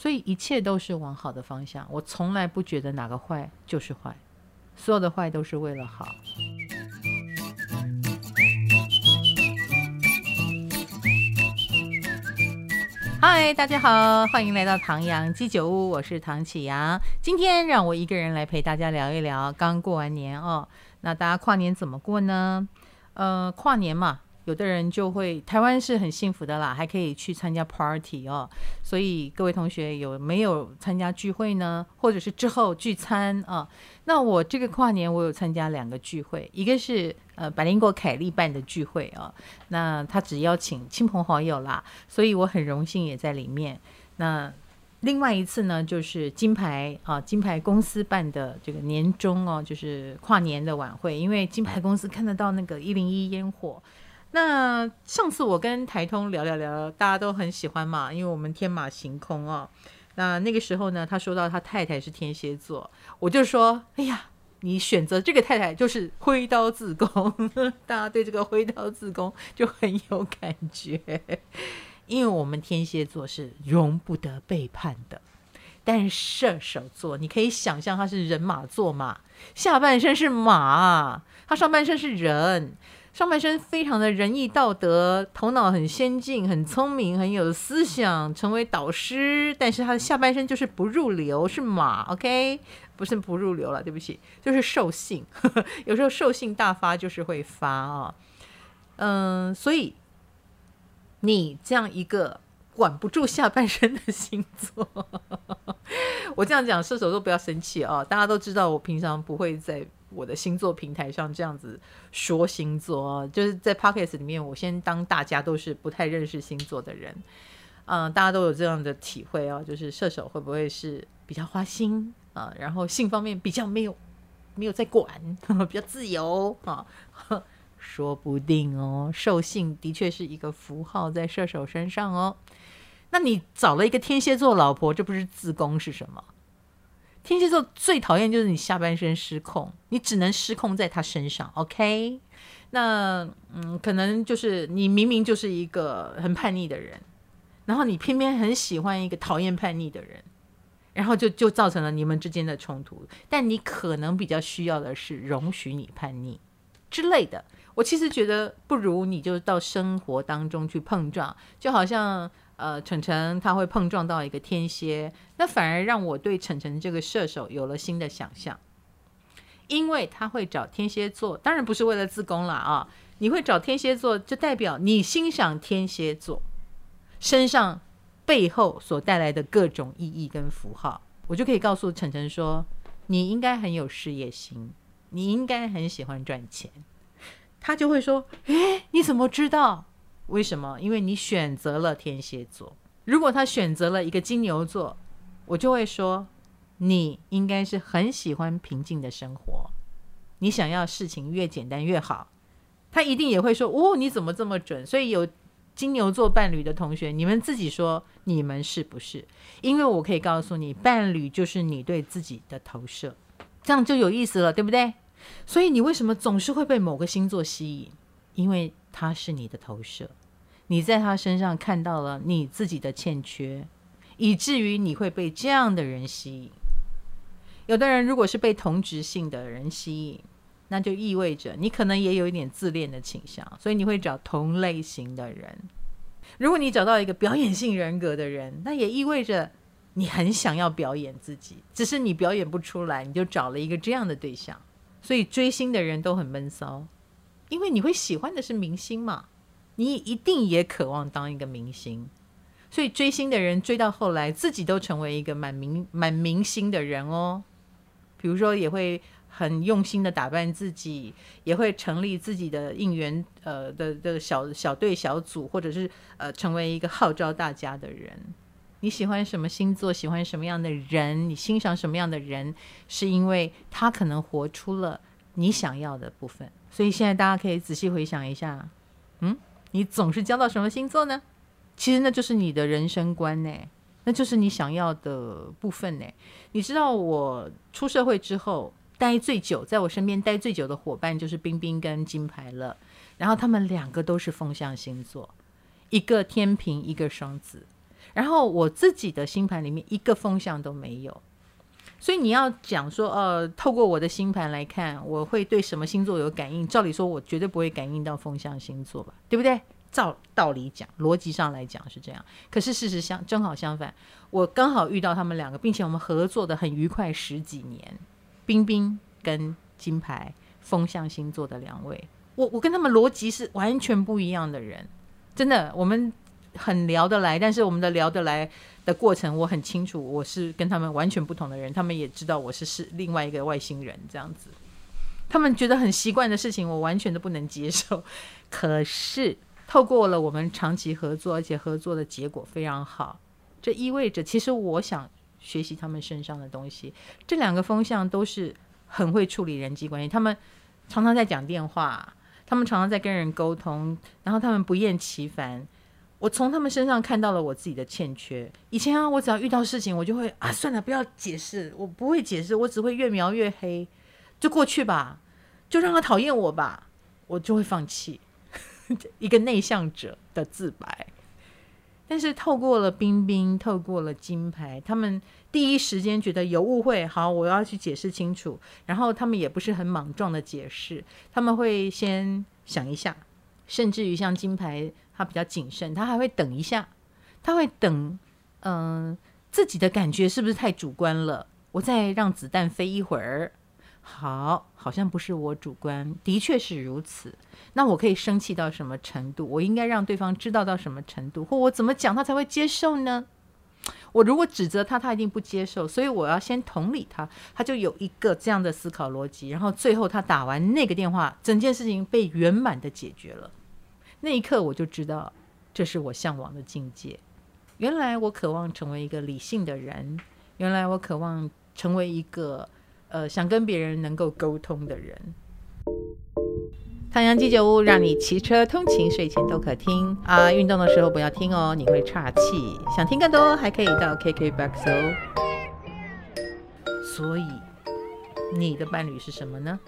所以一切都是往好的方向。我从来不觉得哪个坏就是坏，所有的坏都是为了好。嗨，大家好，欢迎来到唐阳鸡酒屋，我是唐启阳。今天让我一个人来陪大家聊一聊。刚过完年哦，那大家跨年怎么过呢？呃，跨年嘛。有的人就会，台湾是很幸福的啦，还可以去参加 party 哦。所以各位同学有没有参加聚会呢？或者是之后聚餐啊？那我这个跨年我有参加两个聚会，一个是呃百灵果凯莉办的聚会啊，那他只邀请亲朋好友啦，所以我很荣幸也在里面。那另外一次呢，就是金牌啊金牌公司办的这个年终哦，就是跨年的晚会，因为金牌公司看得到那个一零一烟火。那上次我跟台通聊聊聊，大家都很喜欢嘛，因为我们天马行空哦。那那个时候呢，他说到他太太是天蝎座，我就说，哎呀，你选择这个太太就是挥刀自宫，大家对这个挥刀自宫就很有感觉，因为我们天蝎座是容不得背叛的，但是射手座，你可以想象他是人马座嘛，下半身是马，他上半身是人。上半身非常的仁义道德，头脑很先进，很聪明，很有思想，成为导师。但是他的下半身就是不入流，是马，OK，不是不入流了，对不起，就是兽性。有时候兽性大发，就是会发啊。嗯，所以你这样一个管不住下半身的星座，我这样讲，射手座不要生气啊。大家都知道，我平常不会在。我的星座平台上这样子说星座，就是在 Podcast 里面，我先当大家都是不太认识星座的人，嗯，大家都有这样的体会哦，就是射手会不会是比较花心啊？然后性方面比较没有没有在管，比较自由啊？说不定哦，兽性的确是一个符号在射手身上哦。那你找了一个天蝎座老婆，这不是自宫是什么？天蝎座最讨厌就是你下半身失控，你只能失控在他身上，OK？那嗯，可能就是你明明就是一个很叛逆的人，然后你偏偏很喜欢一个讨厌叛逆的人，然后就就造成了你们之间的冲突。但你可能比较需要的是容许你叛逆之类的。我其实觉得不如你就到生活当中去碰撞，就好像。呃，晨晨他会碰撞到一个天蝎，那反而让我对晨晨这个射手有了新的想象，因为他会找天蝎座，当然不是为了自宫了啊！你会找天蝎座，就代表你欣赏天蝎座身上背后所带来的各种意义跟符号，我就可以告诉晨晨说，你应该很有事业心，你应该很喜欢赚钱，他就会说，诶，你怎么知道？为什么？因为你选择了天蝎座。如果他选择了一个金牛座，我就会说，你应该是很喜欢平静的生活，你想要事情越简单越好。他一定也会说，哦，你怎么这么准？所以有金牛座伴侣的同学，你们自己说，你们是不是？因为我可以告诉你，伴侣就是你对自己的投射，这样就有意思了，对不对？所以你为什么总是会被某个星座吸引？因为他是你的投射。你在他身上看到了你自己的欠缺，以至于你会被这样的人吸引。有的人如果是被同质性的人吸引，那就意味着你可能也有一点自恋的倾向，所以你会找同类型的人。如果你找到一个表演性人格的人，那也意味着你很想要表演自己，只是你表演不出来，你就找了一个这样的对象。所以追星的人都很闷骚，因为你会喜欢的是明星嘛。你一定也渴望当一个明星，所以追星的人追到后来，自己都成为一个满明满明星的人哦。比如说，也会很用心的打扮自己，也会成立自己的应援呃的的小小队小组，或者是呃成为一个号召大家的人。你喜欢什么星座？喜欢什么样的人？你欣赏什么样的人？是因为他可能活出了你想要的部分。所以现在大家可以仔细回想一下，嗯。你总是交到什么星座呢？其实那就是你的人生观呢，那就是你想要的部分呢。你知道我出社会之后待最久，在我身边待最久的伙伴就是冰冰跟金牌了。然后他们两个都是风象星座，一个天平，一个双子。然后我自己的星盘里面一个风向都没有。所以你要讲说，呃，透过我的星盘来看，我会对什么星座有感应？照理说，我绝对不会感应到风象星座吧，对不对？照道理讲，逻辑上来讲是这样。可是事实上正好相反，我刚好遇到他们两个，并且我们合作的很愉快十几年。冰冰跟金牌风象星座的两位，我我跟他们逻辑是完全不一样的人，真的，我们很聊得来，但是我们的聊得来的过程，我很清楚，我是跟他们完全不同的人，他们也知道我是是另外一个外星人这样子，他们觉得很习惯的事情，我完全都不能接受，可是。透过了我们长期合作，而且合作的结果非常好，这意味着其实我想学习他们身上的东西。这两个风向都是很会处理人际关系，他们常常在讲电话，他们常常在跟人沟通，然后他们不厌其烦。我从他们身上看到了我自己的欠缺。以前啊，我只要遇到事情，我就会啊，算了，不要解释，我不会解释，我只会越描越黑，就过去吧，就让他讨厌我吧，我就会放弃。一个内向者的自白，但是透过了冰冰，透过了金牌，他们第一时间觉得有误会，好，我要去解释清楚。然后他们也不是很莽撞的解释，他们会先想一下，甚至于像金牌，他比较谨慎，他还会等一下，他会等，嗯、自己的感觉是不是太主观了？我再让子弹飞一会儿。好，好像不是我主观，的确是如此。那我可以生气到什么程度？我应该让对方知道到什么程度，或我怎么讲他才会接受呢？我如果指责他，他一定不接受，所以我要先同理他，他就有一个这样的思考逻辑。然后最后他打完那个电话，整件事情被圆满的解决了。那一刻我就知道，这是我向往的境界。原来我渴望成为一个理性的人，原来我渴望成为一个。呃，想跟别人能够沟通的人，太阳鸡酒屋让你骑车通勤、睡前都可听啊，运动的时候不要听哦，你会岔气。想听更多，还可以到 KKBOX 哦。所以，你的伴侣是什么呢？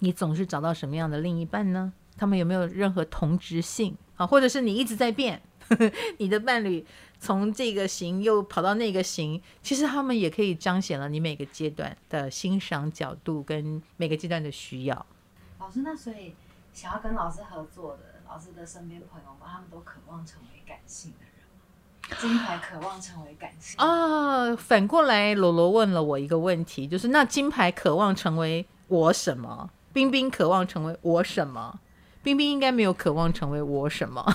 你总是找到什么样的另一半呢？他们有没有任何同质性啊？或者是你一直在变？你的伴侣从这个型又跑到那个型，其实他们也可以彰显了你每个阶段的欣赏角度跟每个阶段的需要。老师，那所以想要跟老师合作的老师的身边朋友们，他们都渴望成为感性的人吗？金牌渴望成为感性啊？反过来，罗罗问了我一个问题，就是那金牌渴望成为我什么？冰冰渴望成为我什么？冰冰应该没有渴望成为我什么。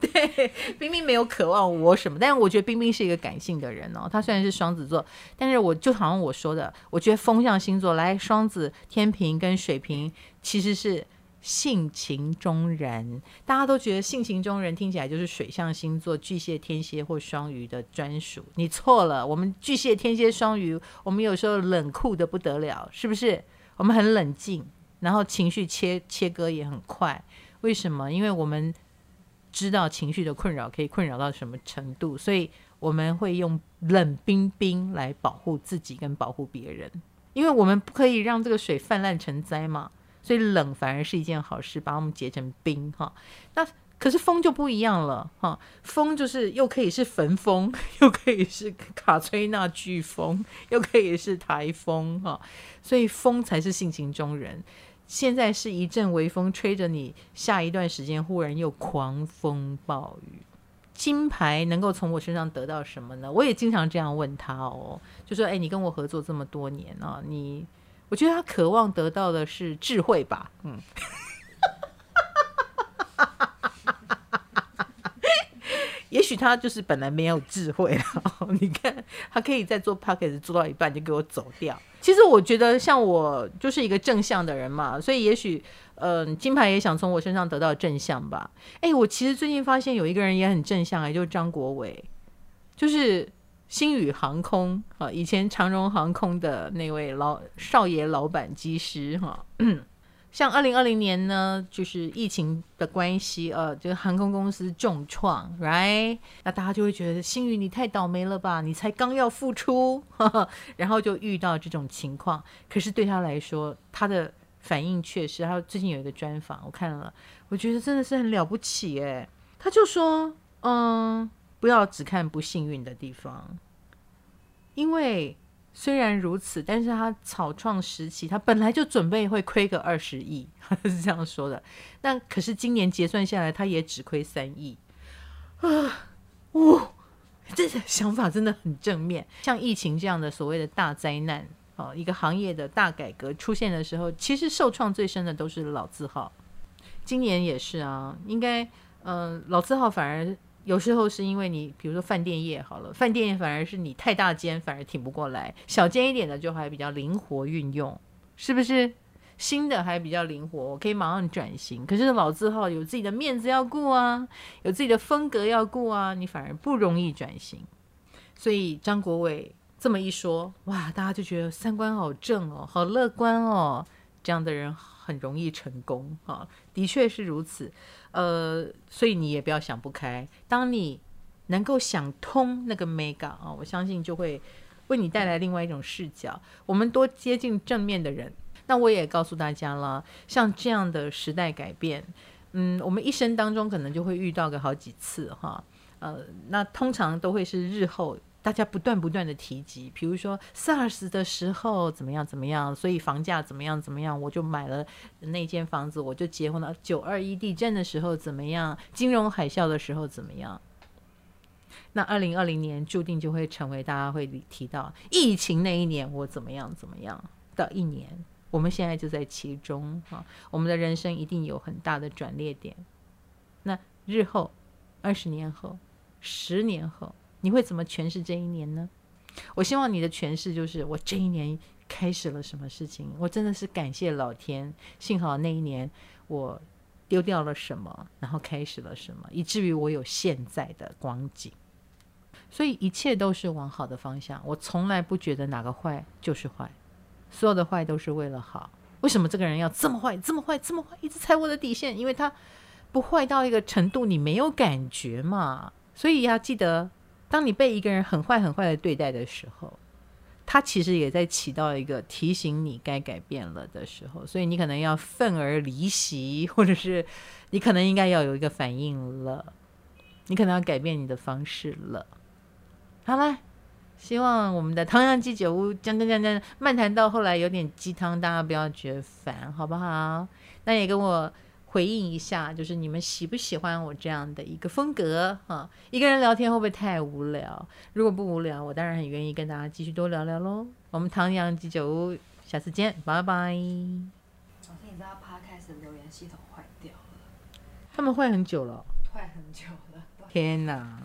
对，冰冰没有渴望我什么，但是我觉得冰冰是一个感性的人哦。他虽然是双子座，但是我就好像我说的，我觉得风象星座来双子、天平跟水瓶其实是性情中人。大家都觉得性情中人听起来就是水象星座巨蟹、天蝎或双鱼的专属，你错了。我们巨蟹、天蝎、双鱼，我们有时候冷酷的不得了，是不是？我们很冷静，然后情绪切切割也很快。为什么？因为我们。知道情绪的困扰可以困扰到什么程度，所以我们会用冷冰冰来保护自己跟保护别人，因为我们不可以让这个水泛滥成灾嘛，所以冷反而是一件好事，把我们结成冰哈。那可是风就不一样了哈，风就是又可以是焚风，又可以是卡崔娜飓风，又可以是台风哈，所以风才是性情中人。现在是一阵微风吹着你，下一段时间忽然又狂风暴雨。金牌能够从我身上得到什么呢？我也经常这样问他哦，就说：“哎，你跟我合作这么多年啊，你，我觉得他渴望得到的是智慧吧？”嗯。也许他就是本来没有智慧啊！你看，他可以在做 p o c k e t 做到一半就给我走掉。其实我觉得，像我就是一个正向的人嘛，所以也许，嗯、金牌也想从我身上得到正向吧。哎，我其实最近发现有一个人也很正向，哎，就是张国伟，就是星宇航空啊，以前长荣航空的那位老少爷老板机师哈。像二零二零年呢，就是疫情的关系，呃，这个航空公司重创，right？那大家就会觉得星宇你太倒霉了吧？你才刚要复出，然后就遇到这种情况。可是对他来说，他的反应确实，他最近有一个专访，我看了，我觉得真的是很了不起诶。他就说，嗯，不要只看不幸运的地方，因为虽然如此，但是他草创时期，他本来就准备会亏个二十亿，他 是这样说的。但可是今年结算下来，他也只亏三亿啊！哦，这想法真的很正面。像疫情这样的所谓的大灾难，哦，一个行业的大改革出现的时候，其实受创最深的都是老字号。今年也是啊，应该，嗯、老字号反而。有时候是因为你，比如说饭店业好了，饭店业反而是你太大间，反而挺不过来。小间一点的就还比较灵活运用，是不是？新的还比较灵活，我可以马上转型。可是老字号有自己的面子要顾啊，有自己的风格要顾啊，你反而不容易转型。所以张国伟这么一说，哇，大家就觉得三观好正哦，好乐观哦，这样的人很容易成功啊，的确是如此。呃，所以你也不要想不开。当你能够想通那个 mega 啊，我相信就会为你带来另外一种视角。我们多接近正面的人。那我也告诉大家了，像这样的时代改变，嗯，我们一生当中可能就会遇到个好几次哈。呃，那通常都会是日后。大家不断不断的提及，比如说 SARS 的时候怎么样怎么样，所以房价怎么样怎么样，我就买了那间房子，我就结婚了。九二一地震的时候怎么样？金融海啸的时候怎么样？那二零二零年注定就会成为大家会提到疫情那一年，我怎么样怎么样的一年。我们现在就在其中啊，我们的人生一定有很大的转捩点。那日后，二十年后，十年后。你会怎么诠释这一年呢？我希望你的诠释就是：我这一年开始了什么事情？我真的是感谢老天，幸好那一年我丢掉了什么，然后开始了什么，以至于我有现在的光景。所以一切都是往好的方向。我从来不觉得哪个坏就是坏，所有的坏都是为了好。为什么这个人要这么坏，这么坏，这么坏，一直踩我的底线？因为他不坏到一个程度，你没有感觉嘛。所以要记得。当你被一个人很坏很坏的对待的时候，他其实也在起到一个提醒你该改变了的时候，所以你可能要愤而离席，或者是你可能应该要有一个反应了，你可能要改变你的方式了。好了，希望我们的唐阳鸡酒屋讲讲讲讲漫谈到后来有点鸡汤，大家不要觉得烦，好不好？那也跟我。回应一下，就是你们喜不喜欢我这样的一个风格啊？一个人聊天会不会太无聊？如果不无聊，我当然很愿意跟大家继续多聊聊喽。我们唐阳鸡酒屋，下次见，拜拜。昨天你知道 Podcast 的留言系统坏掉了，他们坏很久了，坏很久了。天哪！